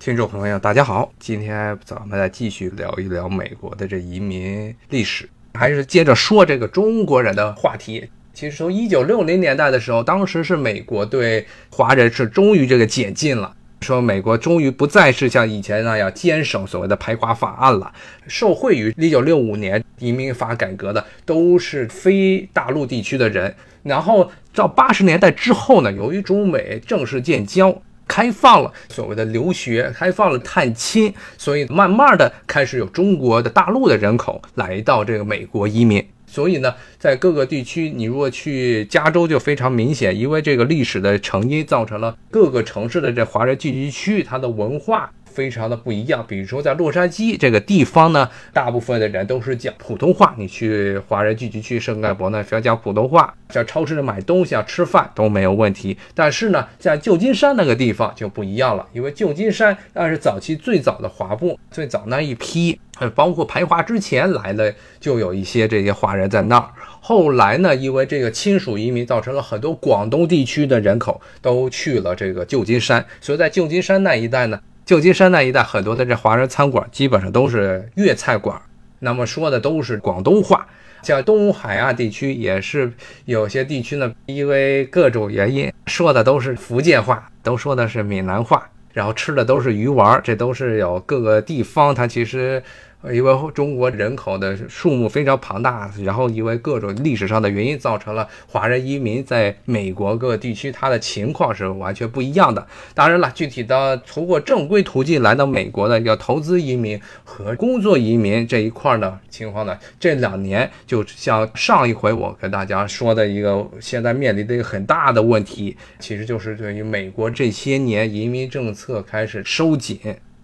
听众朋友，大家好，今天咱们再继续聊一聊美国的这移民历史，还是接着说这个中国人的话题。其实从一九六零年代的时候，当时是美国对华人是终于这个解禁了，说美国终于不再是像以前那样坚守所谓的排华法案了。受惠于一九六五年移民法改革的都是非大陆地区的人，然后到八十年代之后呢，由于中美正式建交。开放了所谓的留学，开放了探亲，所以慢慢的开始有中国的大陆的人口来到这个美国移民。所以呢，在各个地区，你如果去加州就非常明显，因为这个历史的成因，造成了各个城市的这华人聚集区，它的文化。非常的不一样，比如说在洛杉矶这个地方呢，大部分的人都是讲普通话。你去华人聚集区圣盖博呢，只要讲普通话，在超市里买东西啊、吃饭都没有问题。但是呢，在旧金山那个地方就不一样了，因为旧金山那是早期最早的华埠，最早那一批，包括排华之前来的就有一些这些华人在那儿。后来呢，因为这个亲属移民，造成了很多广东地区的人口都去了这个旧金山，所以在旧金山那一带呢。旧金山那一带很多的这华人餐馆基本上都是粤菜馆，那么说的都是广东话。像东海岸地区也是有些地区呢，因为各种原因说的都是福建话，都说的是闽南话，然后吃的都是鱼丸，这都是有各个地方它其实。因为中国人口的数目非常庞大，然后因为各种历史上的原因，造成了华人移民在美国各地区，它的情况是完全不一样的。当然了，具体的通过正规途径来到美国的，要投资移民和工作移民这一块呢情况呢，这两年就像上一回我跟大家说的一个，现在面临的一个很大的问题，其实就是对于美国这些年移民政策开始收紧。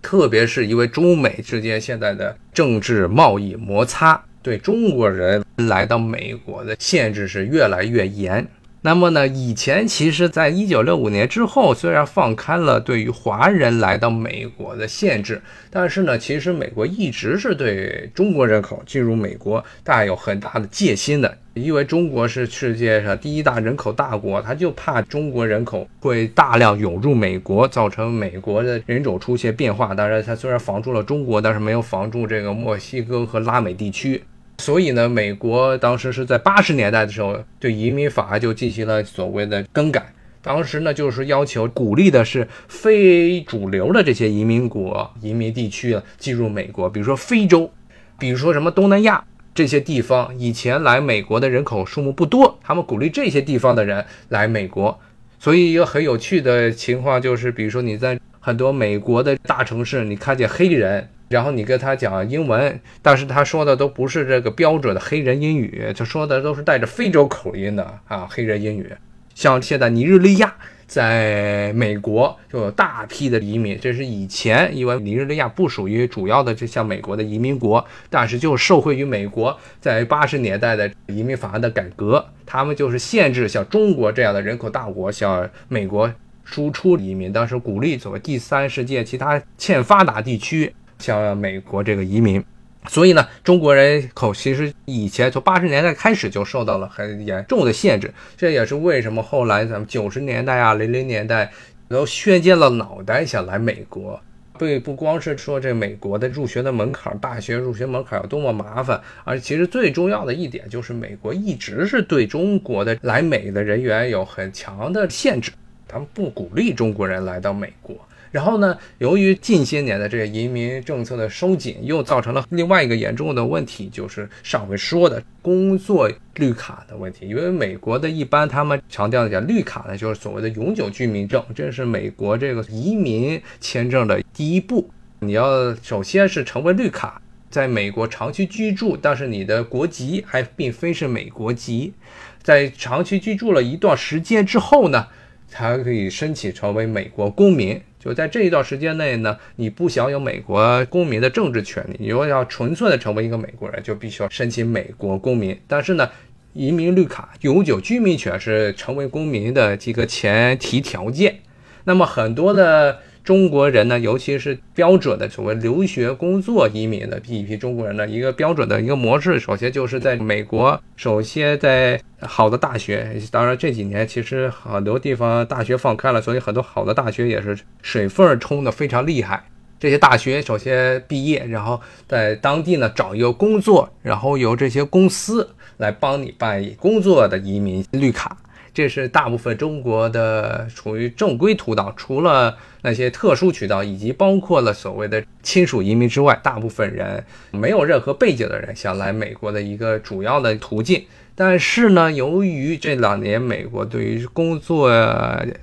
特别是因为中美之间现在的政治贸易摩擦，对中国人来到美国的限制是越来越严。那么呢，以前其实，在一九六五年之后，虽然放开了对于华人来到美国的限制，但是呢，其实美国一直是对中国人口进入美国带有很大的戒心的。因为中国是世界上第一大人口大国，他就怕中国人口会大量涌入美国，造成美国的人种出现变化。当然，他虽然防住了中国，但是没有防住这个墨西哥和拉美地区。所以呢，美国当时是在八十年代的时候，对移民法就进行了所谓的更改。当时呢，就是要求鼓励的是非主流的这些移民国、移民地区进入美国，比如说非洲，比如说什么东南亚。这些地方以前来美国的人口数目不多，他们鼓励这些地方的人来美国。所以一个很有趣的情况就是，比如说你在很多美国的大城市，你看见黑人，然后你跟他讲英文，但是他说的都不是这个标准的黑人英语，他说的都是带着非洲口音的啊，黑人英语。像现在尼日利亚。在美国就有大批的移民，这是以前因为尼日利亚不属于主要的这像美国的移民国，但是就受惠于美国在八十年代的移民法案的改革，他们就是限制像中国这样的人口大国向美国输出移民，当时鼓励所谓第三世界其他欠发达地区向美国这个移民。所以呢，中国人口其实以前从八十年代开始就受到了很严重的限制，这也是为什么后来咱们九十年代啊、零零年代都削尖了脑袋想来美国。对，不光是说这美国的入学的门槛，大学入学门槛有多么麻烦，而其实最重要的一点就是，美国一直是对中国的来美的人员有很强的限制，他们不鼓励中国人来到美国。然后呢？由于近些年的这个移民政策的收紧，又造成了另外一个严重的问题，就是上回说的工作绿卡的问题。因为美国的一般他们强调的讲绿卡呢，就是所谓的永久居民证，这是美国这个移民签证的第一步。你要首先是成为绿卡，在美国长期居住，但是你的国籍还并非是美国籍，在长期居住了一段时间之后呢，才可以申请成为美国公民。就在这一段时间内呢，你不享有美国公民的政治权利。你如果要纯粹的成为一个美国人，就必须要申请美国公民。但是呢，移民绿卡永久居民权是成为公民的几个前提条件。那么很多的中国人呢，尤其是标准的所谓留学、工作移民的一批中国人的一个标准的一个模式，首先就是在美国，首先在好的大学。当然这几年其实很多地方大学放开了，所以很多好的大学也是水分冲的非常厉害。这些大学首先毕业，然后在当地呢找一个工作，然后由这些公司来帮你办工作的移民绿卡。这是大部分中国的处于正规途道，除了那些特殊渠道，以及包括了所谓的亲属移民之外，大部分人没有任何背景的人想来美国的一个主要的途径。但是呢，由于这两年美国对于工作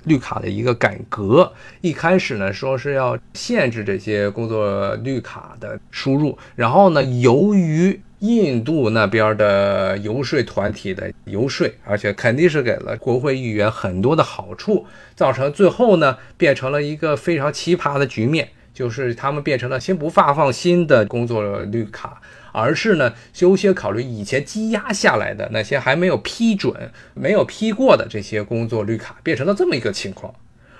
绿卡的一个改革，一开始呢说是要限制这些工作绿卡的输入，然后呢，由于印度那边的游说团体的游说，而且肯定是给了国会议员很多的好处，造成最后呢变成了一个非常奇葩的局面，就是他们变成了先不发放新的工作绿卡，而是呢优先考虑以前积压下来的那些还没有批准、没有批过的这些工作绿卡，变成了这么一个情况。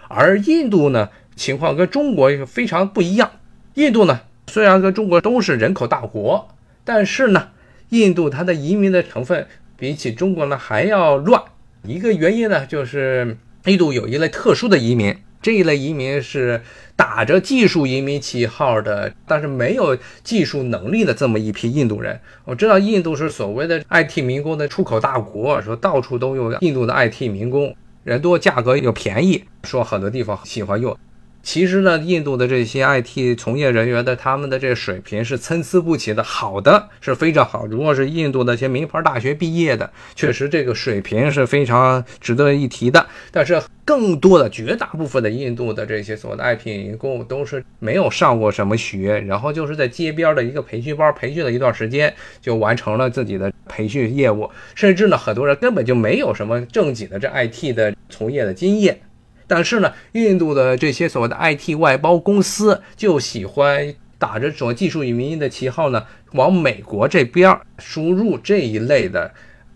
而印度呢情况跟中国非常不一样，印度呢虽然跟中国都是人口大国。但是呢，印度它的移民的成分比起中国呢还要乱。一个原因呢，就是印度有一类特殊的移民，这一类移民是打着技术移民旗号的，但是没有技术能力的这么一批印度人。我知道印度是所谓的 IT 民工的出口大国，说到处都有印度的 IT 民工，人多价格又便宜，说很多地方喜欢用。其实呢，印度的这些 IT 从业人员的他们的这水平是参差不齐的，好的是非常好。如果是印度那些名牌大学毕业的，确实这个水平是非常值得一提的。但是更多的绝大部分的印度的这些所谓的 IT 员工都是没有上过什么学，然后就是在街边的一个培训班培训了一段时间，就完成了自己的培训业务。甚至呢，很多人根本就没有什么正经的这 IT 的从业的经验。但是呢，印度的这些所谓的 IT 外包公司就喜欢打着这种技术与民意的旗号呢，往美国这边输入这一类的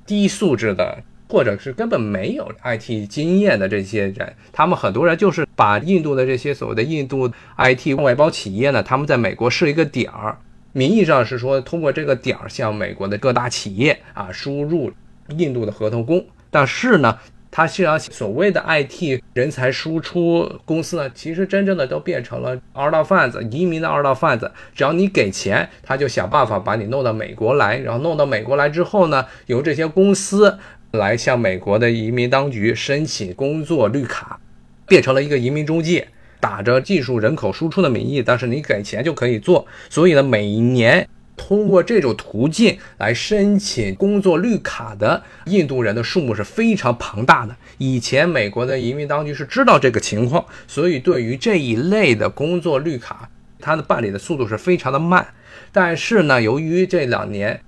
低素质的，或者是根本没有 IT 经验的这些人。他们很多人就是把印度的这些所谓的印度 IT 外包企业呢，他们在美国设一个点儿，名义上是说通过这个点儿向美国的各大企业啊输入印度的合同工，但是呢。它实际上所谓的 IT 人才输出公司呢，其实真正的都变成了二道贩子，移民的二道贩子。只要你给钱，他就想办法把你弄到美国来，然后弄到美国来之后呢，由这些公司来向美国的移民当局申请工作绿卡，变成了一个移民中介，打着技术人口输出的名义，但是你给钱就可以做。所以呢，每一年。通过这种途径来申请工作绿卡的印度人的数目是非常庞大的。以前美国的移民当局是知道这个情况，所以对于这一类的工作绿卡，它的办理的速度是非常的慢。但是呢，由于这两年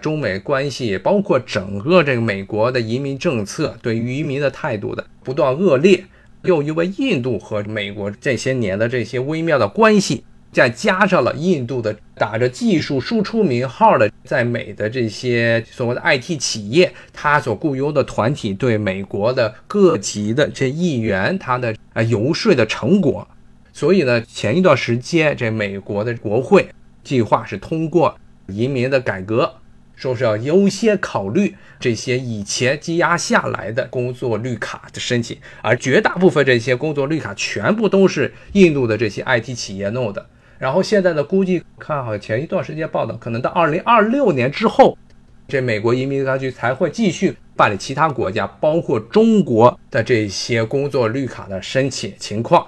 中美关系，包括整个这个美国的移民政策对于移民的态度的不断恶劣，又因为印度和美国这些年的这些微妙的关系。再加上了印度的打着技术输出名号的在美的这些所谓的 IT 企业，他所雇佣的团体对美国的各级的这议员他的啊游说的成果，所以呢，前一段时间这美国的国会计划是通过移民的改革。说是要优先考虑这些以前积压下来的工作绿卡的申请，而绝大部分这些工作绿卡全部都是印度的这些 IT 企业弄的。然后现在呢，估计看好前一段时间报道，可能到二零二六年之后，这美国移民局才会继续办理其他国家，包括中国的这些工作绿卡的申请情况。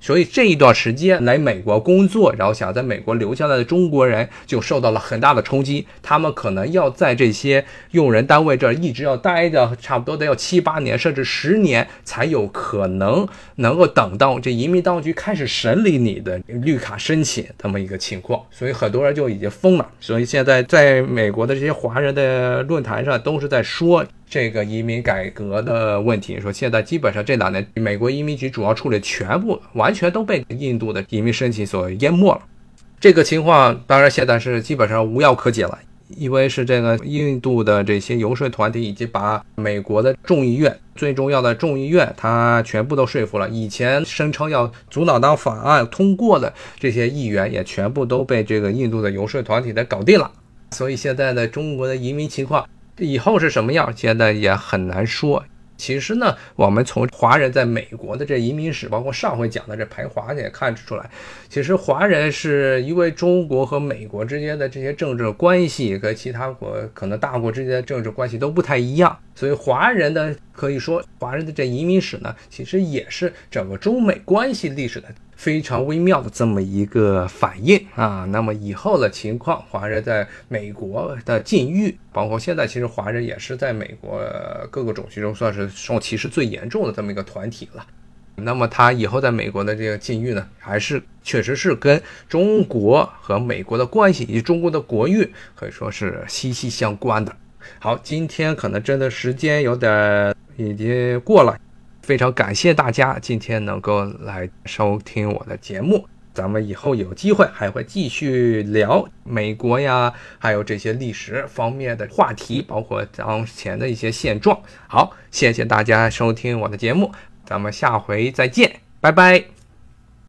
所以这一段时间来美国工作，然后想在美国留下来的中国人就受到了很大的冲击。他们可能要在这些用人单位这儿一直要待着，差不多得要七八年，甚至十年，才有可能能够等到这移民当局开始审理你的绿卡申请这么一个情况。所以很多人就已经疯了。所以现在在美国的这些华人的论坛上都是在说。这个移民改革的问题，说现在基本上这两年，美国移民局主要处理全部完全都被印度的移民申请所淹没了。这个情况当然现在是基本上无药可解了，因为是这个印度的这些游说团体，以及把美国的众议院最重要的众议院，他全部都说服了。以前声称要阻挠当法案通过的这些议员，也全部都被这个印度的游说团体给搞定了。所以现在的中国的移民情况以后是什么样，现在也很难说。其实呢，我们从华人在美国的这移民史，包括上回讲的这排华，也看出来，其实华人是因为中国和美国之间的这些政治关系，和其他国可能大国之间的政治关系都不太一样，所以华人的可以说，华人的这移民史呢，其实也是整个中美关系历史的。非常微妙的这么一个反应啊，那么以后的情况，华人在美国的境遇，包括现在，其实华人也是在美国各个种群中算是受歧视最严重的这么一个团体了。那么他以后在美国的这个境遇呢，还是确实是跟中国和美国的关系以及中国的国运可以说是息息相关的。好，今天可能真的时间有点已经过了。非常感谢大家今天能够来收听我的节目，咱们以后有机会还会继续聊美国呀，还有这些历史方面的话题，包括当前的一些现状。好，谢谢大家收听我的节目，咱们下回再见，拜拜。